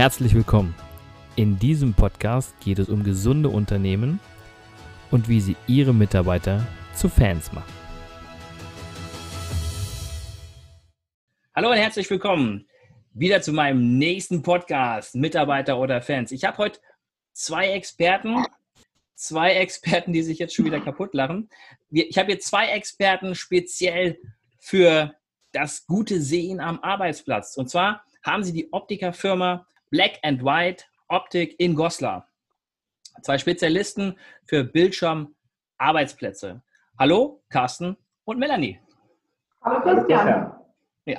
Herzlich willkommen. In diesem Podcast geht es um gesunde Unternehmen und wie sie ihre Mitarbeiter zu Fans machen. Hallo und herzlich willkommen wieder zu meinem nächsten Podcast, Mitarbeiter oder Fans. Ich habe heute zwei Experten, zwei Experten, die sich jetzt schon wieder kaputt lachen. Ich habe hier zwei Experten speziell für das gute Sehen am Arbeitsplatz. Und zwar haben sie die Optikerfirma Black and White Optik in Goslar. Zwei Spezialisten für Bildschirm-Arbeitsplätze. Hallo, Carsten und Melanie. Hallo, Christian. Ja,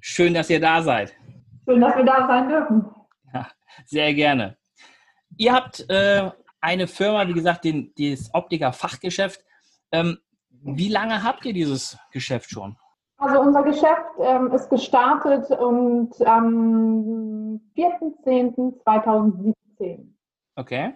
schön, dass ihr da seid. Schön, dass wir da sein dürfen. Ja, sehr gerne. Ihr habt äh, eine Firma, wie gesagt, den, das Optiker-Fachgeschäft. Ähm, wie lange habt ihr dieses Geschäft schon? Also unser Geschäft ähm, ist gestartet und am 4.10.2017. Okay,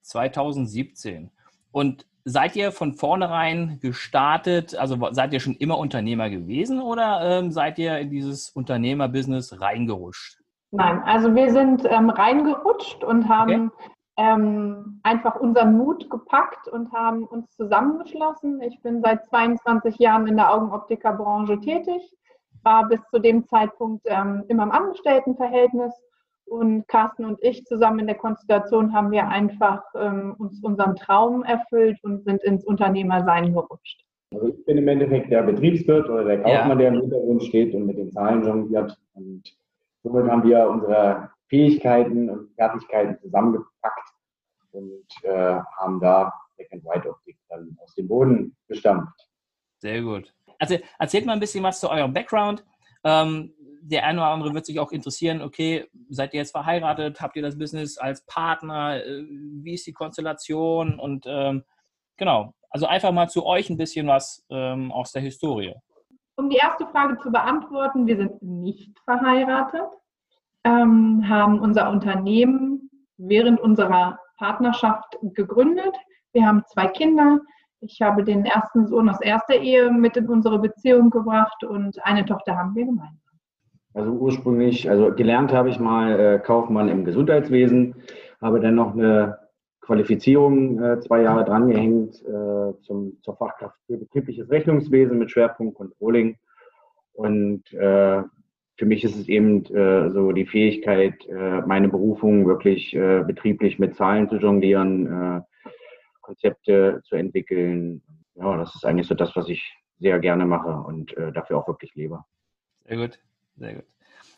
2017. Und seid ihr von vornherein gestartet, also seid ihr schon immer Unternehmer gewesen oder ähm, seid ihr in dieses Unternehmerbusiness reingerutscht? Nein, also wir sind ähm, reingerutscht und haben okay ähm, einfach unseren Mut gepackt und haben uns zusammengeschlossen. Ich bin seit 22 Jahren in der Augenoptikerbranche tätig, war bis zu dem Zeitpunkt ähm, immer im Angestelltenverhältnis und Carsten und ich zusammen in der Konstellation haben wir einfach ähm, uns unseren Traum erfüllt und sind ins Unternehmersein gerutscht. Also ich bin im Endeffekt der Betriebswirt oder der Kaufmann, ja. der im Hintergrund steht und mit den Zahlen jongliert. Und somit haben wir unsere Fähigkeiten und Fertigkeiten zusammengepackt und äh, haben da Black and White Optik dann aus dem Boden gestampft. Sehr gut. Also erzählt mal ein bisschen was zu eurem Background. Ähm, der eine oder andere wird sich auch interessieren, okay, seid ihr jetzt verheiratet? Habt ihr das Business als Partner? Äh, wie ist die Konstellation? Und ähm, genau, also einfach mal zu euch ein bisschen was ähm, aus der Historie. Um die erste Frage zu beantworten, wir sind nicht verheiratet ähm, haben unser Unternehmen während unserer Partnerschaft gegründet. Wir haben zwei Kinder. Ich habe den ersten Sohn aus erster Ehe mit in unsere Beziehung gebracht und eine Tochter haben wir gemeinsam. Also ursprünglich, also gelernt habe ich mal äh, Kaufmann im Gesundheitswesen, habe dann noch eine Qualifizierung äh, zwei Jahre drangehängt äh, zum, zur Fachkraft für betriebliches Rechnungswesen mit Schwerpunkt Controlling und für mich ist es eben äh, so die Fähigkeit, äh, meine Berufung wirklich äh, betrieblich mit Zahlen zu jonglieren, äh, Konzepte zu entwickeln. Ja, das ist eigentlich so das, was ich sehr gerne mache und äh, dafür auch wirklich lebe. Sehr gut, sehr gut.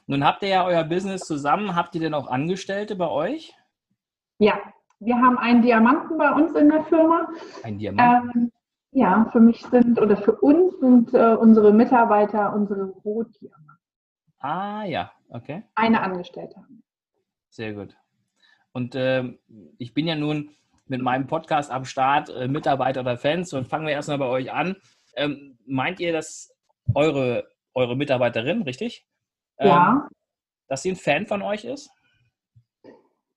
Nun habt ihr ja euer Business zusammen. Habt ihr denn auch Angestellte bei euch? Ja, wir haben einen Diamanten bei uns in der Firma. Ein Diamanten? Ähm, ja, für mich sind oder für uns sind äh, unsere Mitarbeiter unsere Rotdiamanten. Ah ja, okay. Eine Angestellte haben. Sehr gut. Und äh, ich bin ja nun mit meinem Podcast am Start, äh, Mitarbeiter oder Fans, und fangen wir erstmal bei euch an. Ähm, meint ihr, dass eure, eure Mitarbeiterin, richtig? Ähm, ja. Dass sie ein Fan von euch ist?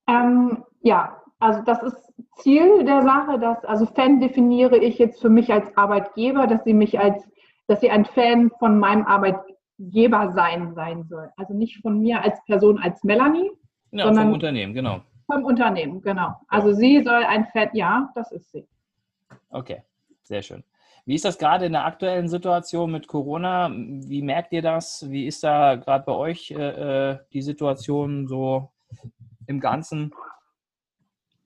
Ähm, ja, also das ist Ziel der Sache, dass, also Fan definiere ich jetzt für mich als Arbeitgeber, dass sie mich als, dass sie ein Fan von meinem Arbeitgeber Geber sein sein soll. Also nicht von mir als Person, als Melanie, ja, sondern vom Unternehmen, genau. Vom Unternehmen, genau. Also sie soll ein Fett, ja, das ist sie. Okay, sehr schön. Wie ist das gerade in der aktuellen Situation mit Corona? Wie merkt ihr das? Wie ist da gerade bei euch äh, äh die Situation so im Ganzen?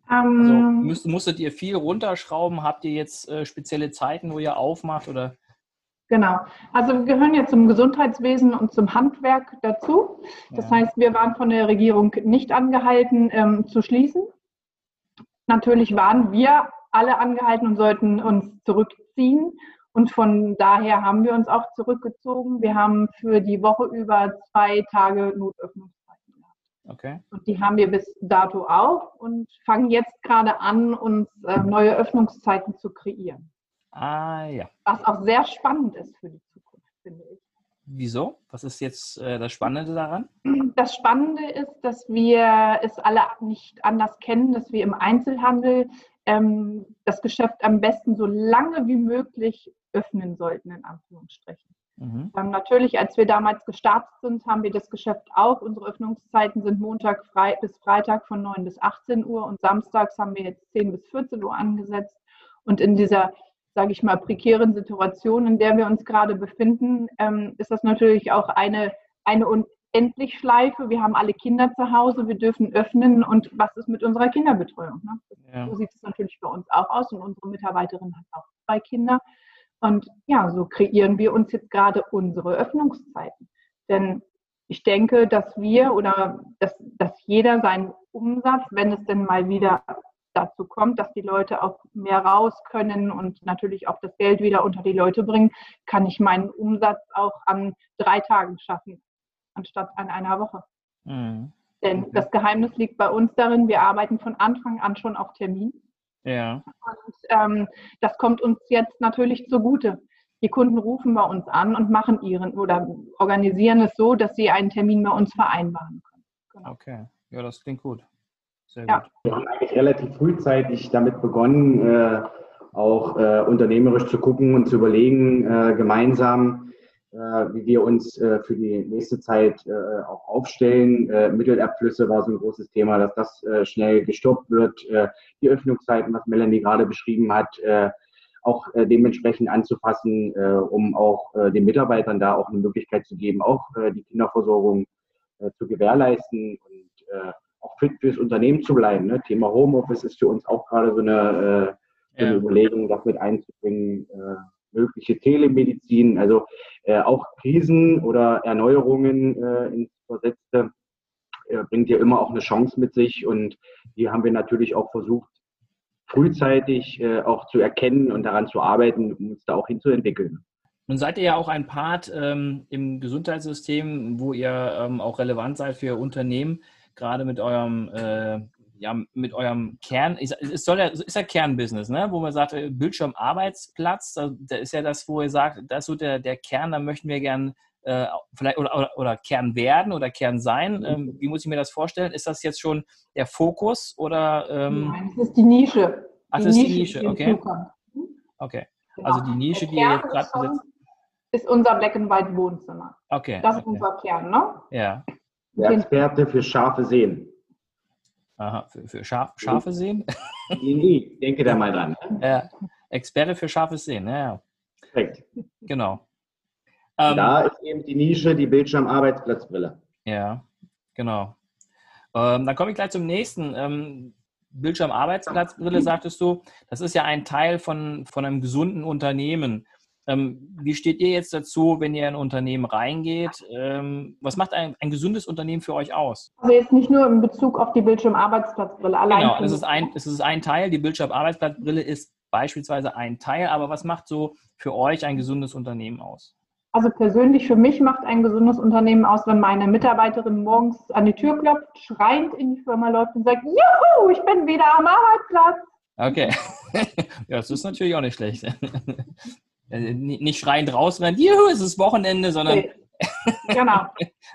Also ähm. müsst, musstet ihr viel runterschrauben? Habt ihr jetzt äh, spezielle Zeiten, wo ihr aufmacht? Oder Genau. Also wir gehören ja zum Gesundheitswesen und zum Handwerk dazu. Das ja. heißt, wir waren von der Regierung nicht angehalten ähm, zu schließen. Natürlich waren wir alle angehalten und sollten uns zurückziehen. Und von daher haben wir uns auch zurückgezogen. Wir haben für die Woche über zwei Tage Notöffnungszeiten gehabt. Okay. Und die haben wir bis dato auch und fangen jetzt gerade an, uns äh, neue Öffnungszeiten zu kreieren. Ah ja. Was auch sehr spannend ist für die Zukunft, finde ich. Wieso? Was ist jetzt äh, das Spannende daran? Das Spannende ist, dass wir es alle nicht anders kennen, dass wir im Einzelhandel ähm, das Geschäft am besten so lange wie möglich öffnen sollten, in Anführungsstrichen. Mhm. Ähm, natürlich, als wir damals gestartet sind, haben wir das Geschäft auch. Unsere Öffnungszeiten sind Montag frei, bis Freitag von 9 bis 18 Uhr und samstags haben wir jetzt 10 bis 14 Uhr angesetzt. Und in dieser, sage ich mal, prekären Situation, in der wir uns gerade befinden, ähm, ist das natürlich auch eine, eine Unendlichschleife. Wir haben alle Kinder zu Hause, wir dürfen öffnen. Und was ist mit unserer Kinderbetreuung? Ne? Ja. So sieht es natürlich bei uns auch aus. Und unsere Mitarbeiterin hat auch zwei Kinder. Und ja, so kreieren wir uns jetzt gerade unsere Öffnungszeiten. Denn ich denke, dass wir oder dass, dass jeder seinen Umsatz, wenn es denn mal wieder dazu kommt, dass die Leute auch mehr raus können und natürlich auch das Geld wieder unter die Leute bringen, kann ich meinen Umsatz auch an drei Tagen schaffen, anstatt an einer Woche. Mhm. Denn das Geheimnis liegt bei uns darin, wir arbeiten von Anfang an schon auf Termin. Ja. Und ähm, das kommt uns jetzt natürlich zugute. Die Kunden rufen bei uns an und machen ihren oder organisieren es so, dass sie einen Termin bei uns vereinbaren können. Genau. Okay, ja, das klingt gut. Sehr ja. gut. Wir haben eigentlich relativ frühzeitig damit begonnen, äh, auch äh, unternehmerisch zu gucken und zu überlegen, äh, gemeinsam, äh, wie wir uns äh, für die nächste Zeit äh, auch aufstellen. Mittelabflüsse war so ein großes Thema, dass das schnell gestoppt wird. Die Öffnungszeiten, was Melanie gerade beschrieben hat, auch dementsprechend anzupassen, um auch den Mitarbeitern da auch eine Möglichkeit zu geben, auch die Kinderversorgung zu gewährleisten und auch fit fürs Unternehmen zu bleiben. Ne? Thema Homeoffice ist für uns auch gerade so eine, so eine ja. Überlegung, das mit einzubringen mögliche Telemedizin, also äh, auch Krisen oder Erneuerungen äh, ins Versetzte äh, bringt ja immer auch eine Chance mit sich und die haben wir natürlich auch versucht, frühzeitig äh, auch zu erkennen und daran zu arbeiten, um uns da auch hinzuentwickeln. Nun seid ihr ja auch ein Part ähm, im Gesundheitssystem, wo ihr ähm, auch relevant seid für Unternehmen, gerade mit eurem äh, ja, mit eurem Kern, es soll ja, ist ja Kernbusiness, ne? wo man sagt, äh, Bildschirmarbeitsplatz, da ist ja das, wo ihr sagt, das ist so der, der Kern, da möchten wir gern äh, vielleicht oder, oder, oder, Kern werden oder Kern sein. Mhm. Ähm, wie muss ich mir das vorstellen? Ist das jetzt schon der Fokus oder? Ähm, Nein, das ist die Nische. Ach, das ist die Nische, okay. Okay. Genau. Also die Nische, die ihr jetzt gerade besitzt. Ist unser Black and White Wohnzimmer. Okay. Das ist okay. unser Kern, ne? Ja. Der Experte für scharfe Sehen. Aha, für, für Schaf, scharfe Sehen? Nee, denke da mal dran. Ja, Experte für scharfes Sehen, ja. Perfekt. Genau. Ähm, da ist eben die Nische, die Bildschirm-Arbeitsplatzbrille. Ja, genau. Ähm, dann komme ich gleich zum nächsten. Ähm, Bildschirm-Arbeitsplatzbrille, sagtest du, das ist ja ein Teil von, von einem gesunden Unternehmen. Ähm, wie steht ihr jetzt dazu, wenn ihr in ein Unternehmen reingeht? Ähm, was macht ein, ein, gesundes Unternehmen für euch aus? Also jetzt nicht nur in Bezug auf die Bildschirmarbeitsplatzbrille allein. Genau, das ist, ein, das ist ein Teil. Die Bildschirmarbeitsplatzbrille ist beispielsweise ein Teil. Aber was macht so für euch ein gesundes Unternehmen aus? Also persönlich für mich macht ein gesundes Unternehmen aus, wenn meine Mitarbeiterin morgens an die Tür klopft, schreiend in die Firma läuft und sagt, Juhu, ich bin wieder am Arbeitsplatz. Okay. ja, das ist natürlich auch nicht schlecht. Äh, nicht schreiend rausrennt, juhu, es ist Wochenende, sondern. Okay. Genau.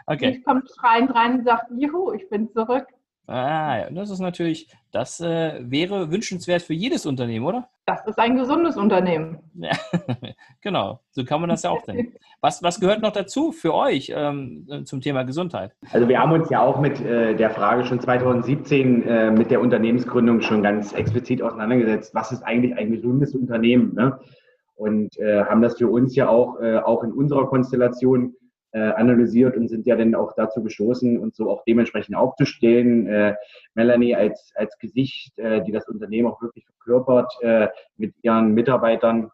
okay. Ich komme schreiend rein und sagt, juhu, ich bin zurück. Ah, ja, das ist natürlich, das äh, wäre wünschenswert für jedes Unternehmen, oder? Das ist ein gesundes Unternehmen. Ja, genau, so kann man das ja auch denken. Was, was gehört noch dazu für euch ähm, zum Thema Gesundheit? Also wir haben uns ja auch mit äh, der Frage schon 2017 äh, mit der Unternehmensgründung schon ganz explizit auseinandergesetzt. Was ist eigentlich ein gesundes Unternehmen? Ne? Und äh, haben das für uns ja auch, äh, auch in unserer Konstellation äh, analysiert und sind ja dann auch dazu gestoßen, uns so auch dementsprechend aufzustellen. Äh, Melanie als, als Gesicht, äh, die das Unternehmen auch wirklich verkörpert, äh, mit ihren Mitarbeitern,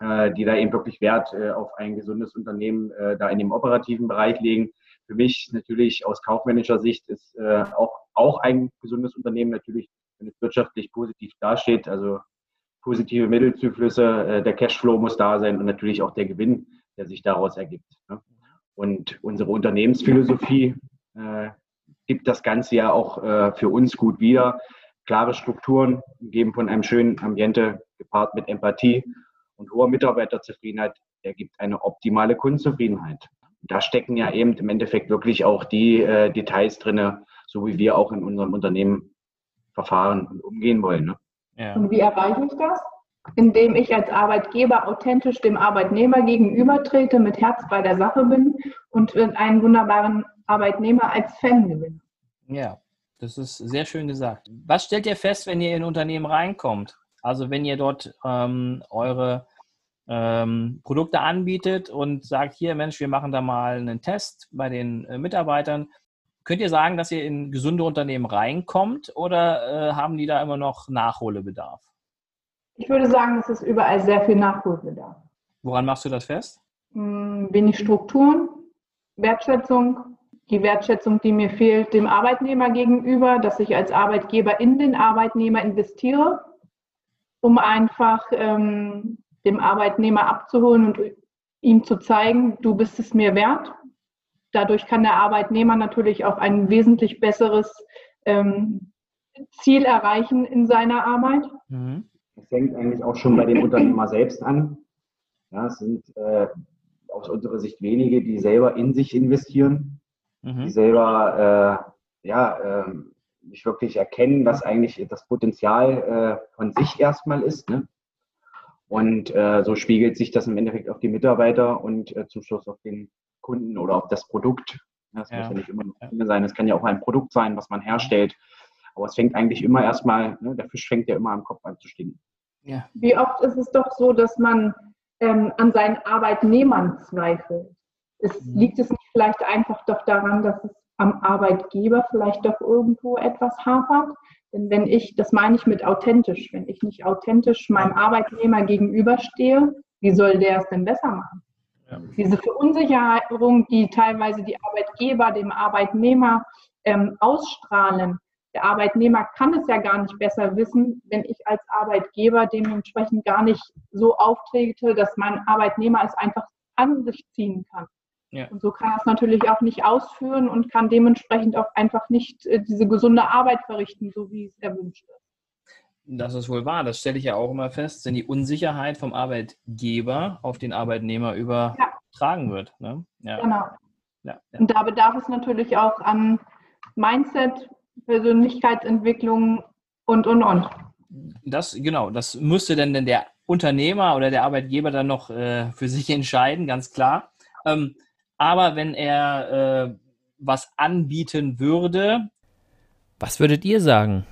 äh, die da eben wirklich Wert äh, auf ein gesundes Unternehmen äh, da in dem operativen Bereich legen. Für mich natürlich aus kaufmännischer Sicht ist äh, auch, auch ein gesundes Unternehmen natürlich, wenn es wirtschaftlich positiv dasteht. Also positive Mittelzuflüsse, äh, der Cashflow muss da sein und natürlich auch der Gewinn, der sich daraus ergibt. Ne? Und unsere Unternehmensphilosophie äh, gibt das Ganze ja auch äh, für uns gut wieder. Klare Strukturen, gegeben von einem schönen Ambiente, gepaart mit Empathie und hoher Mitarbeiterzufriedenheit, ergibt eine optimale Kundenzufriedenheit. Und da stecken ja eben im Endeffekt wirklich auch die äh, Details drin, so wie wir auch in unserem Unternehmen verfahren und umgehen wollen. Ja. Und wie erreiche ich das? indem ich als Arbeitgeber authentisch dem Arbeitnehmer gegenübertrete, mit Herz bei der Sache bin und einen wunderbaren Arbeitnehmer als Fan gewinne. Ja, das ist sehr schön gesagt. Was stellt ihr fest, wenn ihr in ein Unternehmen reinkommt? Also wenn ihr dort ähm, eure ähm, Produkte anbietet und sagt, hier Mensch, wir machen da mal einen Test bei den äh, Mitarbeitern. Könnt ihr sagen, dass ihr in gesunde Unternehmen reinkommt oder äh, haben die da immer noch Nachholbedarf? Ich würde sagen, es ist überall sehr viel Nachholbedarf. Woran machst du das fest? Hm, wenig Strukturen, Wertschätzung, die Wertschätzung, die mir fehlt dem Arbeitnehmer gegenüber, dass ich als Arbeitgeber in den Arbeitnehmer investiere, um einfach ähm, dem Arbeitnehmer abzuholen und ihm zu zeigen, du bist es mir wert. Dadurch kann der Arbeitnehmer natürlich auch ein wesentlich besseres ähm, Ziel erreichen in seiner Arbeit. Mhm. Das fängt eigentlich auch schon bei dem Unternehmer selbst an. Ja, es sind äh, aus unserer Sicht wenige, die selber in sich investieren, mhm. die selber äh, ja, äh, nicht wirklich erkennen, was eigentlich das Potenzial äh, von sich erstmal ist. Ne? Und äh, so spiegelt sich das im Endeffekt auf die Mitarbeiter und äh, zum Schluss auf den Kunden oder auf das Produkt. Das ja. muss ja nicht immer nur sein. Es kann ja auch ein Produkt sein, was man herstellt. Aber es fängt eigentlich immer erstmal, ne, der Fisch fängt ja immer am Kopf an zu stinken. Ja. Wie oft ist es doch so, dass man ähm, an seinen Arbeitnehmern zweifelt? Es mhm. liegt es nicht vielleicht einfach doch daran, dass es am Arbeitgeber vielleicht doch irgendwo etwas hapert? Denn wenn ich, das meine ich mit authentisch, wenn ich nicht authentisch meinem Arbeitnehmer gegenüberstehe, wie soll der es denn besser machen? Ja. Diese Verunsicherung, die teilweise die Arbeitgeber dem Arbeitnehmer ähm, ausstrahlen, der Arbeitnehmer kann es ja gar nicht besser wissen, wenn ich als Arbeitgeber dementsprechend gar nicht so auftrete, dass mein Arbeitnehmer es einfach an sich ziehen kann. Ja. Und so kann er es natürlich auch nicht ausführen und kann dementsprechend auch einfach nicht äh, diese gesunde Arbeit verrichten, so wie es erwünscht ist. Das ist wohl wahr. Das stelle ich ja auch immer fest, wenn die Unsicherheit vom Arbeitgeber auf den Arbeitnehmer übertragen ja. wird. Ne? Ja. Genau. Ja, Und da bedarf es natürlich auch an Mindset, Persönlichkeitsentwicklung und, und, und. Das, genau, das müsste dann der Unternehmer oder der Arbeitgeber dann noch äh, für sich entscheiden, ganz klar. Ähm, aber wenn er äh, was anbieten würde. Was würdet ihr sagen?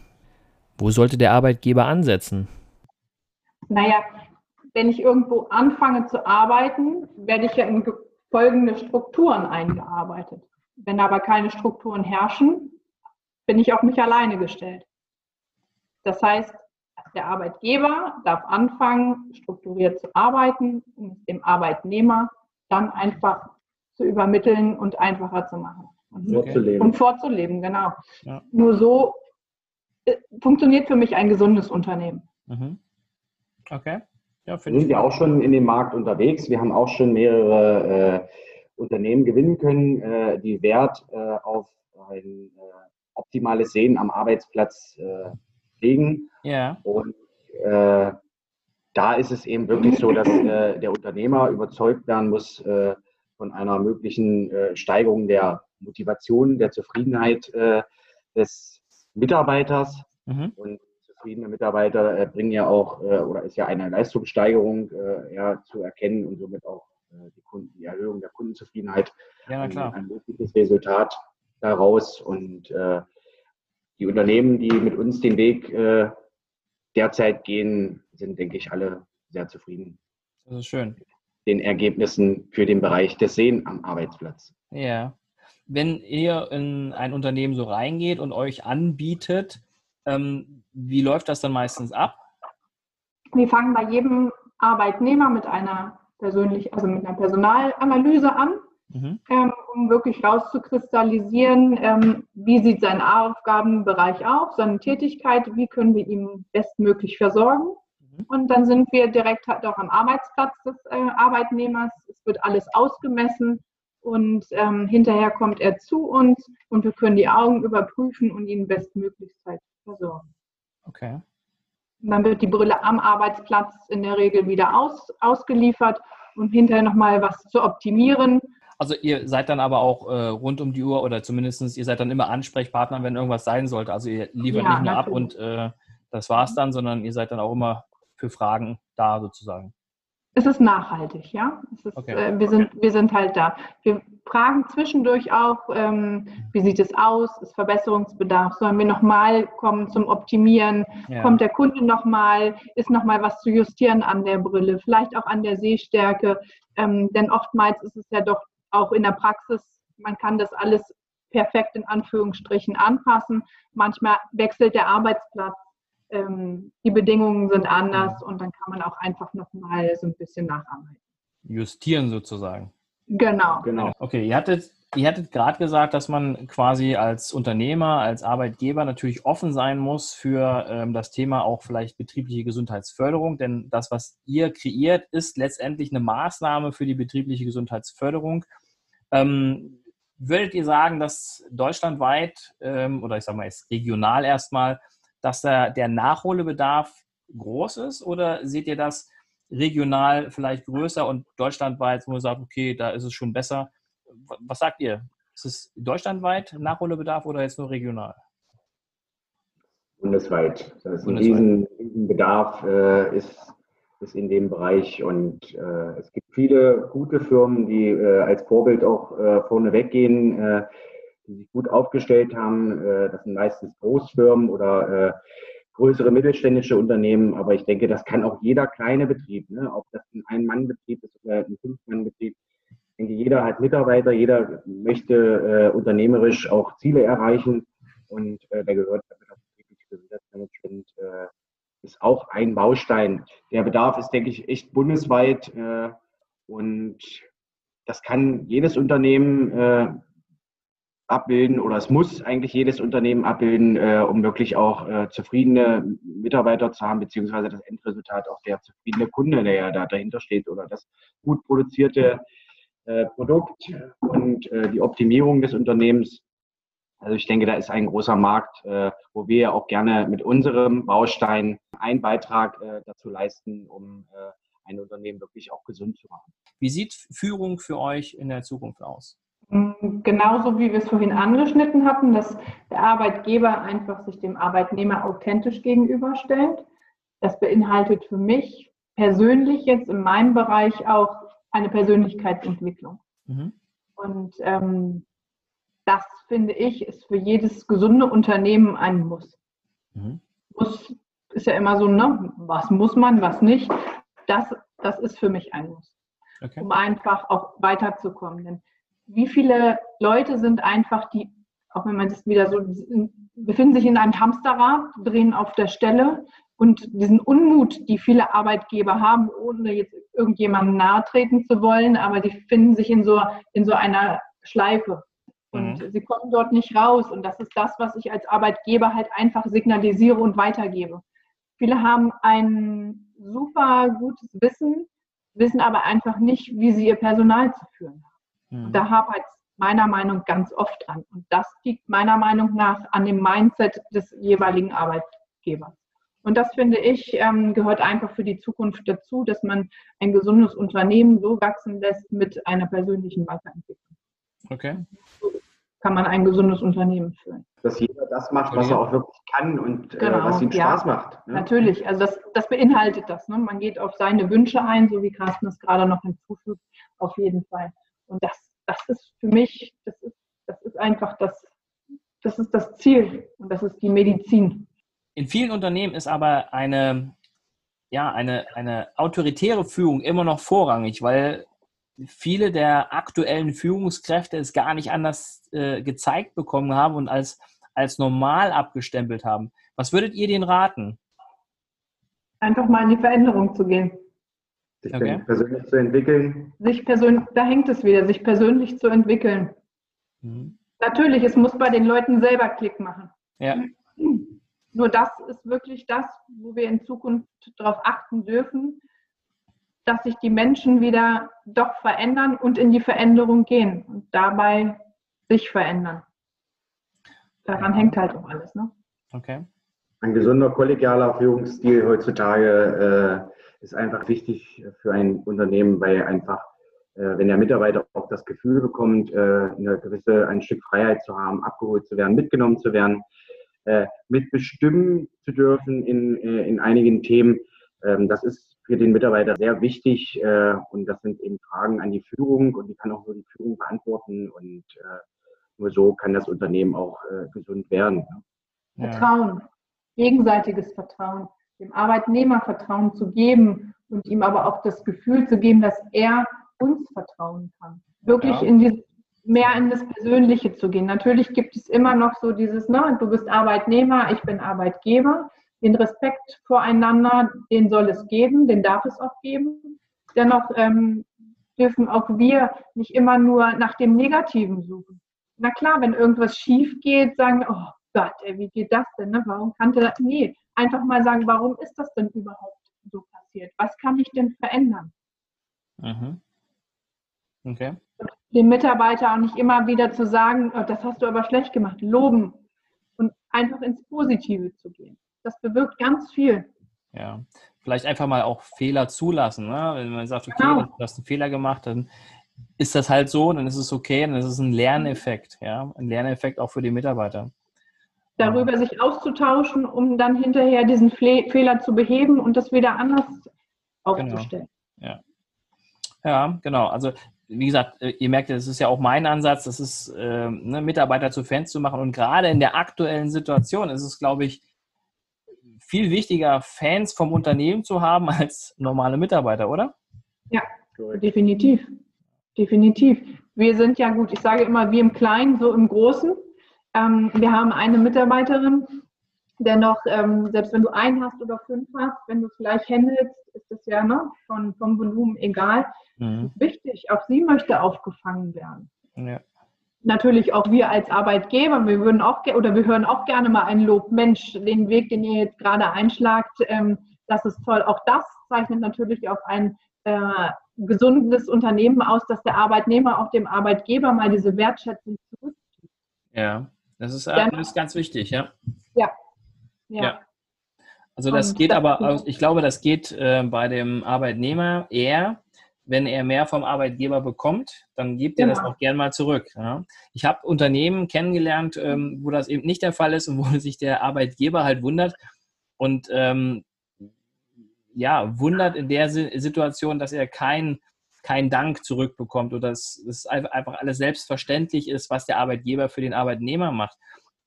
Wo sollte der Arbeitgeber ansetzen? Naja, wenn ich irgendwo anfange zu arbeiten, werde ich ja in folgende Strukturen eingearbeitet. Wenn aber keine Strukturen herrschen, bin ich auf mich alleine gestellt. Das heißt, der Arbeitgeber darf anfangen, strukturiert zu arbeiten, um dem Arbeitnehmer dann einfach zu übermitteln und einfacher zu machen. Und vorzuleben. Und vorzuleben, genau. Ja. Nur so funktioniert für mich ein gesundes Unternehmen. Mhm. Okay. Ja, wir sind ja auch schon in dem Markt unterwegs. Wir haben auch schon mehrere äh, Unternehmen gewinnen können, äh, die Wert äh, auf ein äh, optimales Sehen am Arbeitsplatz äh, legen. Ja. Und da ist es eben wirklich so, dass der Unternehmer überzeugt werden muss, von einer möglichen äh, Steigerung der Motivation, der Zufriedenheit äh, des Mitarbeiters. Mhm. Und zufriedene Mitarbeiter äh, bringen ja auch, äh, oder ist ja eine Leistungssteigerung äh, ja, zu erkennen und somit auch äh, die, Kunden, die Erhöhung der Kundenzufriedenheit. Ja, ein, ein mögliches Resultat daraus. Und die Unternehmen, die mit uns den Weg derzeit gehen, sind, denke ich, alle sehr zufrieden. Das ist schön den Ergebnissen für den Bereich des Sehen am Arbeitsplatz. Ja. Wenn ihr in ein Unternehmen so reingeht und euch anbietet, ähm, wie läuft das dann meistens ab? Wir fangen bei jedem Arbeitnehmer mit einer persönlich, also mit einer Personalanalyse an, mhm. ähm, um wirklich rauszukristallisieren, ähm, wie sieht sein Aufgabenbereich aus, seine Tätigkeit, wie können wir ihn bestmöglich versorgen. Mhm. Und dann sind wir direkt halt auch am Arbeitsplatz des äh, Arbeitnehmers. Es wird alles ausgemessen und ähm, hinterher kommt er zu uns und wir können die Augen überprüfen und ihn bestmöglichst versorgen. Okay. Und dann wird die Brille am Arbeitsplatz in der Regel wieder aus, ausgeliefert und hinterher nochmal was zu optimieren. Also ihr seid dann aber auch äh, rund um die Uhr oder zumindest ihr seid dann immer Ansprechpartner, wenn irgendwas sein sollte. Also ihr liefert ja, nicht nur ab und äh, das war's dann, sondern ihr seid dann auch immer für Fragen da sozusagen? Es ist nachhaltig, ja. Ist, okay. äh, wir, sind, wir sind halt da. Wir fragen zwischendurch auch, ähm, wie sieht es aus? Ist Verbesserungsbedarf? Sollen wir nochmal kommen zum Optimieren? Ja. Kommt der Kunde nochmal? Ist nochmal was zu justieren an der Brille? Vielleicht auch an der Sehstärke? Ähm, denn oftmals ist es ja doch auch in der Praxis, man kann das alles perfekt in Anführungsstrichen anpassen. Manchmal wechselt der Arbeitsplatz ähm, die Bedingungen sind anders und dann kann man auch einfach nochmal so ein bisschen nacharbeiten. Justieren sozusagen. Genau. genau. Okay, ihr hattet, ihr hattet gerade gesagt, dass man quasi als Unternehmer, als Arbeitgeber natürlich offen sein muss für ähm, das Thema auch vielleicht betriebliche Gesundheitsförderung, denn das, was ihr kreiert, ist letztendlich eine Maßnahme für die betriebliche Gesundheitsförderung. Ähm, würdet ihr sagen, dass deutschlandweit ähm, oder ich sage mal jetzt regional erstmal dass da der Nachholbedarf groß ist oder seht ihr das regional vielleicht größer und deutschlandweit, wo man sagt, okay, da ist es schon besser? Was sagt ihr? Ist es deutschlandweit Nachholbedarf oder jetzt nur regional? Bundesweit. Das ist ein riesen, riesen Bedarf äh, ist, ist in dem Bereich und äh, es gibt viele gute Firmen, die äh, als Vorbild auch äh, vorne weggehen. Die sich gut aufgestellt haben. Äh, das sind meistens Großfirmen oder äh, größere mittelständische Unternehmen. Aber ich denke, das kann auch jeder kleine Betrieb, ne? ob das ein Ein-Mann-Betrieb ist oder ein Fünf-Mann-Betrieb. Ich denke, jeder hat Mitarbeiter, jeder möchte äh, unternehmerisch auch Ziele erreichen. Und äh, da gehört das betriebliche Gesundheitsmanagement äh, ist auch ein Baustein. Der Bedarf ist, denke ich, echt bundesweit. Äh, und das kann jedes Unternehmen abbilden oder es muss eigentlich jedes Unternehmen abbilden, äh, um wirklich auch äh, zufriedene Mitarbeiter zu haben, beziehungsweise das Endresultat auch der zufriedene Kunde, der ja da dahinter steht oder das gut produzierte äh, Produkt und äh, die Optimierung des Unternehmens. Also ich denke, da ist ein großer Markt, äh, wo wir auch gerne mit unserem Baustein einen Beitrag äh, dazu leisten, um ein Unternehmen wirklich auch gesund zu machen. Wie sieht Führung für euch in der Zukunft aus? Mm, genauso wie wir es vorhin angeschnitten hatten, dass der Arbeitgeber einfach sich dem Arbeitnehmer authentisch gegenüberstellt. Das beinhaltet für mich persönlich jetzt in meinem Bereich auch eine Persönlichkeitsentwicklung. Mhm. Und ähm, das finde ich ist für jedes gesunde Unternehmen ein Muss. Mhm. Muss ist ja immer so, ne? Was muss man, was nicht? Das, das ist für mich ein Muss, okay. um einfach auch weiterzukommen. Denn wie viele Leute sind einfach die, auch wenn man das wieder so, befinden sich in einem Hamsterrad, drehen auf der Stelle und diesen Unmut, die viele Arbeitgeber haben, ohne jetzt irgendjemandem nahe treten zu wollen, aber die finden sich in so, in so einer Schleife. Und mhm. sie kommen dort nicht raus. Und das ist das, was ich als Arbeitgeber halt einfach signalisiere und weitergebe. Viele haben ein super gutes Wissen, wissen aber einfach nicht, wie sie ihr Personal zu führen haben. Mhm. Da hapert es meiner Meinung nach ganz oft an. Und das liegt meiner Meinung nach an dem Mindset des jeweiligen Arbeitgebers. Und das finde ich, ähm, gehört einfach für die Zukunft dazu, dass man ein gesundes Unternehmen so wachsen lässt mit einer persönlichen Weiterentwicklung. Okay. So kann man ein gesundes Unternehmen führen. Dass jeder das macht, was er auch wirklich kann und äh, genau, äh, was ihm Spaß ja, macht. Ne? Natürlich, also das, das beinhaltet das. Ne? Man geht auf seine Wünsche ein, so wie Carsten es gerade noch hinzufügt, auf jeden Fall. Und das, das ist für mich, das ist, das ist einfach das, das ist das Ziel und das ist die Medizin. In vielen Unternehmen ist aber eine, ja, eine, eine autoritäre Führung immer noch vorrangig, weil viele der aktuellen Führungskräfte es gar nicht anders äh, gezeigt bekommen haben und als, als normal abgestempelt haben. Was würdet ihr denen raten? Einfach mal in die Veränderung zu gehen sich okay. persönlich zu entwickeln. Sich persönlich, da hängt es wieder, sich persönlich zu entwickeln. Mhm. Natürlich, es muss bei den Leuten selber Klick machen. Ja. Nur das ist wirklich das, wo wir in Zukunft darauf achten dürfen, dass sich die Menschen wieder doch verändern und in die Veränderung gehen und dabei sich verändern. Daran hängt halt auch alles. Ne? Okay. Ein gesunder kollegialer Führungsstil heutzutage äh, ist einfach wichtig für ein Unternehmen, weil einfach, äh, wenn der Mitarbeiter auch das Gefühl bekommt, äh, eine gewisse, ein Stück Freiheit zu haben, abgeholt zu werden, mitgenommen zu werden, äh, mitbestimmen zu dürfen in, äh, in einigen Themen, Ähm, das ist für den Mitarbeiter sehr wichtig äh, und das sind eben Fragen an die Führung und die kann auch nur die Führung beantworten und äh, nur so kann das Unternehmen auch äh, gesund werden. Ne? Vertrauen, gegenseitiges Vertrauen, dem Arbeitnehmer Vertrauen zu geben und ihm aber auch das Gefühl zu geben, dass er uns vertrauen kann. Wirklich ja. in die, mehr in das Persönliche zu gehen. Natürlich gibt es immer noch so dieses, ne, du bist Arbeitnehmer, ich bin Arbeitgeber. Den Respekt voreinander, den soll es geben, den darf es auch geben. Dennoch ähm, dürfen auch wir nicht immer nur nach dem Negativen suchen. Na klar, wenn irgendwas schief geht, sagen, wir, oh Gott, ey, wie geht das denn? Ne? Warum kannte das? Nee, einfach mal sagen, warum ist das denn überhaupt so passiert? Was kann ich denn verändern? Mhm. Okay. Dem Mitarbeiter auch nicht immer wieder zu sagen, oh, das hast du aber schlecht gemacht, loben und einfach ins Positive zu gehen. Das bewirkt ganz viel. Ja, vielleicht einfach mal auch Fehler zulassen. Ne? Wenn man sagt, okay, genau. du hast einen Fehler gemacht, dann ist das halt so, dann ist es okay, dann ist es ein Lerneffekt, ja, ein Lerneffekt auch für die Mitarbeiter. Darüber sich auszutauschen, um dann hinterher diesen Fehler zu beheben und das wieder anders genau. aufzustellen. Genau. Ja. ja, genau. Also wie gesagt, äh, ihr merkt, das ist ja auch mein Ansatz, das ist, äh, ne, Mitarbeiter zu Fans zu machen. Und gerade in der aktuellen Situation ist es, glaube ich, viel wichtiger, Fans vom Unternehmen zu haben als normale Mitarbeiter, oder? Ja, definitiv. Definitiv. Wir sind ja gut, ich sage immer, wie im Kleinen, so im Großen. Ähm, wir haben eine Mitarbeiterin, Dennoch, ähm, selbst wenn du einen hast oder fünf hast, wenn du es gleich handelst, ist es ja ne, von, vom Volumen egal. Mhm. wichtig, auch sie möchte aufgefangen werden. Ja. Natürlich auch wir als Arbeitgeber, wir würden auch oder wir hören auch gerne mal ein Lob, Mensch, den Weg, den ihr jetzt gerade einschlagt, ähm, das ist toll. Auch das zeichnet natürlich auch ein äh, gesundes Unternehmen aus, dass der Arbeitnehmer auch dem Arbeitgeber mal diese Wertschätzung zurückgibt. Ja, das ist, das ist ganz wichtig, ja. Ja, ja. ja. Also das Und geht das aber, ich glaube, das geht äh, bei dem Arbeitnehmer eher, wenn er mehr vom Arbeitgeber bekommt, dann gibt er das genau. auch gern mal zurück. Ja. Ich habe Unternehmen kennengelernt, ähm, wo das eben nicht der Fall ist und wo sich der Arbeitgeber halt wundert und ähm, ja, wundert in der Situation, dass er keinen kein Dank zurückbekommt oder dass es einfach alles selbstverständlich ist, was der Arbeitgeber für den Arbeitnehmer macht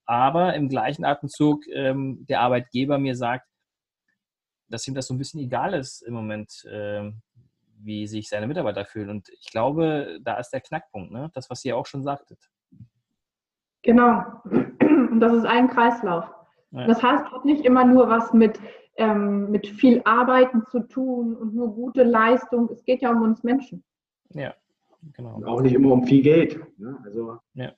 aber im gleichen Atemzug ähm, der Arbeitgeber mir sagt, dass ihm das so ein bisschen egal ist im Moment, äh, wie sich seine Mitarbeiter fühlen. Und ich glaube, da ist der Knackpunkt, ne? das, was ihr auch schon sagtet. Genau. Und das ist ein Kreislauf. Ja. Das heißt, hat nicht immer nur was mit, ähm, mit viel Arbeiten zu tun und nur gute Leistung. Es geht ja um uns Menschen. Ja, genau. Und auch nicht immer um viel Geld. Ne? Also ja.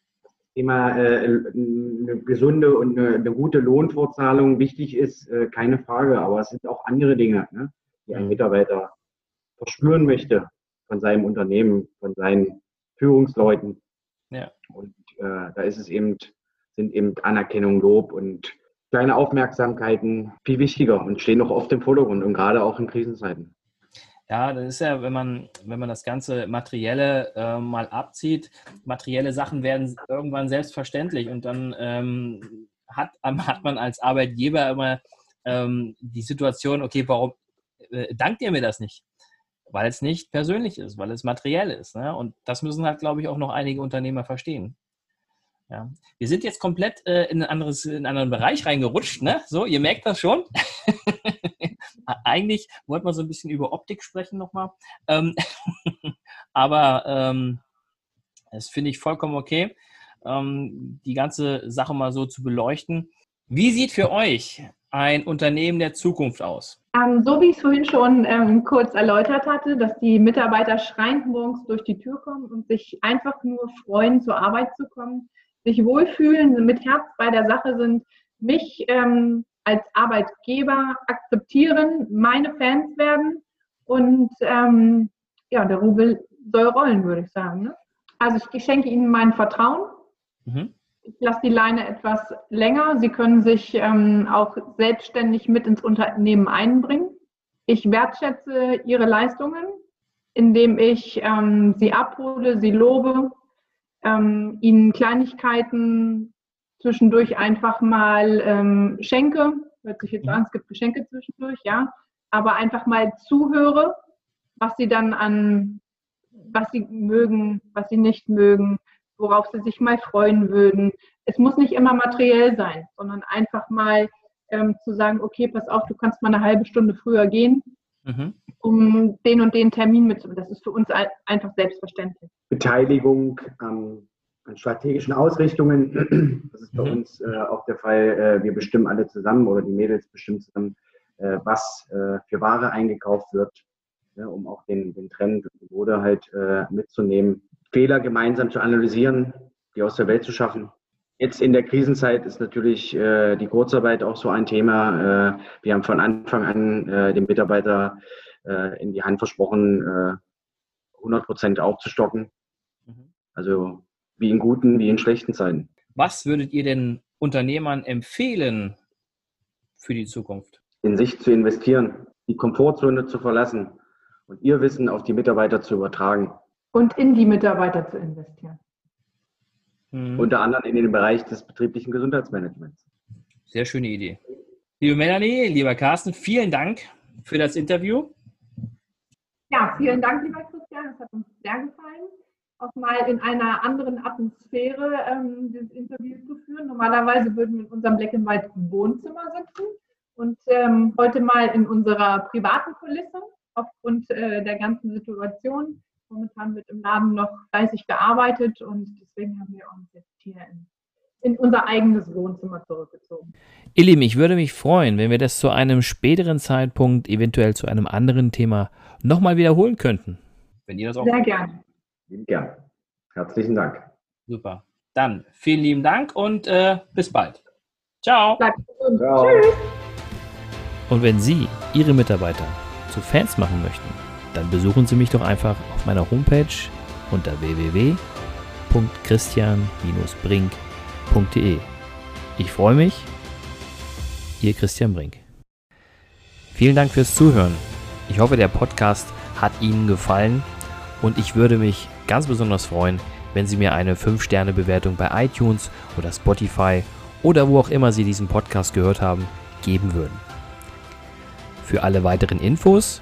Thema äh, eine gesunde und eine, eine, gute Lohnfortzahlung wichtig ist, äh, keine Frage. Aber es sind auch andere Dinge, ne, die ein Mitarbeiter verspüren möchte von seinem Unternehmen, von seinen Führungsleuten. Ja. Und äh, da ist es eben, sind eben Anerkennung, Lob und kleine Aufmerksamkeiten viel wichtiger und stehen noch oft im Vordergrund und gerade auch in Krisenzeiten. Ja, das ist ja, wenn man, wenn man das ganze Materielle äh, mal abzieht, materielle Sachen werden irgendwann selbstverständlich und dann ähm, hat, hat man als Arbeitgeber immer ähm, die Situation, okay, warum äh, dankt ihr mir das nicht? Weil es nicht persönlich ist, weil es materiell ist. Ne? Und das müssen halt, glaube ich, auch noch einige Unternehmer verstehen. Ja. Wir sind jetzt komplett äh, in, ein anderes, in einen anderen Bereich reingerutscht. Ne? So, ihr merkt das schon. Eigentlich wollten wir so ein bisschen über Optik sprechen nochmal. Ähm, aber ähm, das finde ich vollkommen okay, ähm, die ganze Sache mal so zu beleuchten. Wie sieht für euch ein Unternehmen der Zukunft aus? Ähm, so wie ich es vorhin schon ähm, kurz erläutert hatte, dass die Mitarbeiter schreiend morgens durch die Tür kommen und sich einfach nur freuen, zur Arbeit zu kommen, sich wohlfühlen, mit Herz bei der Sache sind, mich ähm, als Arbeitgeber akzeptieren, meine Fans werden und ähm, ja, der Rubel soll rollen, würde ich sagen. Ne? Also ich schenke Ihnen mein Vertrauen. Mhm. Ich lasse die Leine etwas länger. Sie können sich ähm, auch selbstständig mit ins Unternehmen einbringen. Ich wertschätze Ihre Leistungen, indem ich ähm, sie abhole, sie lobe, ähm, ihnen Kleinigkeiten zwischendurch einfach mal ähm, schenke. Hört sich jetzt an, es gibt Geschenke zwischendurch, ja. aber einfach mal zuhöre, was sie dann an, was sie mögen, was sie nicht mögen, worauf sie sich mal freuen würden. Es muss nicht immer materiell sein, sondern einfach mal ähm, zu sagen, okay, pass auf, du kannst mal eine halbe Stunde früher gehen, mhm. um den und den Termin mitzunehmen. Das ist für uns einfach selbstverständlich. Beteiligung ähm, an strategischen Ausrichtungen, das ist bei mhm. uns äh, auch der Fall. Äh, wir bestimmen alle zusammen oder die Mädels bestimmen zusammen, äh, was äh, für Ware eingekauft wird, ja, um auch den, den Trend oder halt äh, mitzunehmen. Fehler gemeinsam zu analysieren, die aus der Welt zu schaffen Jetzt in der Krisenzeit ist natürlich äh, die Kurzarbeit auch so ein Thema. Äh, wir haben von Anfang an äh, dem Mitarbeiter äh, in die Hand versprochen, 100 äh, Prozent aufzustocken. Mhm. Also wie in guten, wie in schlechten Zeiten. Was würdet ihr den Unternehmern empfehlen für die Zukunft? In sich zu investieren, die Komfortzone zu verlassen und ihr Wissen auf die Mitarbeiter zu übertragen. Und in die Mitarbeiter zu investieren. Mhm. Unter anderem in den Bereich des betrieblichen Gesundheitsmanagements. Sehr schöne Idee. Liebe Melanie, lieber Carsten, vielen Dank für das Interview. Ja, vielen Dank, lieber Christian. Es hat uns sehr gefallen, auch mal in einer anderen Atmosphäre ähm, dieses Interview zu führen. Normalerweise würden wir in unserem Black and White Wohnzimmer sitzen und ähm, heute mal in unserer privaten Kulisse aufgrund äh, der ganzen Situation Momentan wird im Laden noch fleißig gearbeitet und deswegen haben wir uns jetzt hier in, in unser eigenes Wohnzimmer zurückgezogen. Ihr Lieben, ich würde mich freuen, wenn wir das zu einem späteren Zeitpunkt, eventuell zu einem anderen Thema, nochmal wiederholen könnten. Wenn ihr das auch. Sehr gerne. Gerne. Herzlichen Dank. Super. Dann vielen lieben Dank und äh, bis bald. Ciao. Ciao. Tschüss. Und wenn Sie Ihre Mitarbeiter zu Fans machen möchten, dann besuchen Sie mich doch einfach auf meiner Homepage unter www.christian-brink.de. Ich freue mich, Ihr Christian Brink. Vielen Dank fürs Zuhören. Ich hoffe, der Podcast hat Ihnen gefallen und ich würde mich ganz besonders freuen, wenn Sie mir eine 5-Sterne-Bewertung bei iTunes oder Spotify oder wo auch immer Sie diesen Podcast gehört haben, geben würden. Für alle weiteren Infos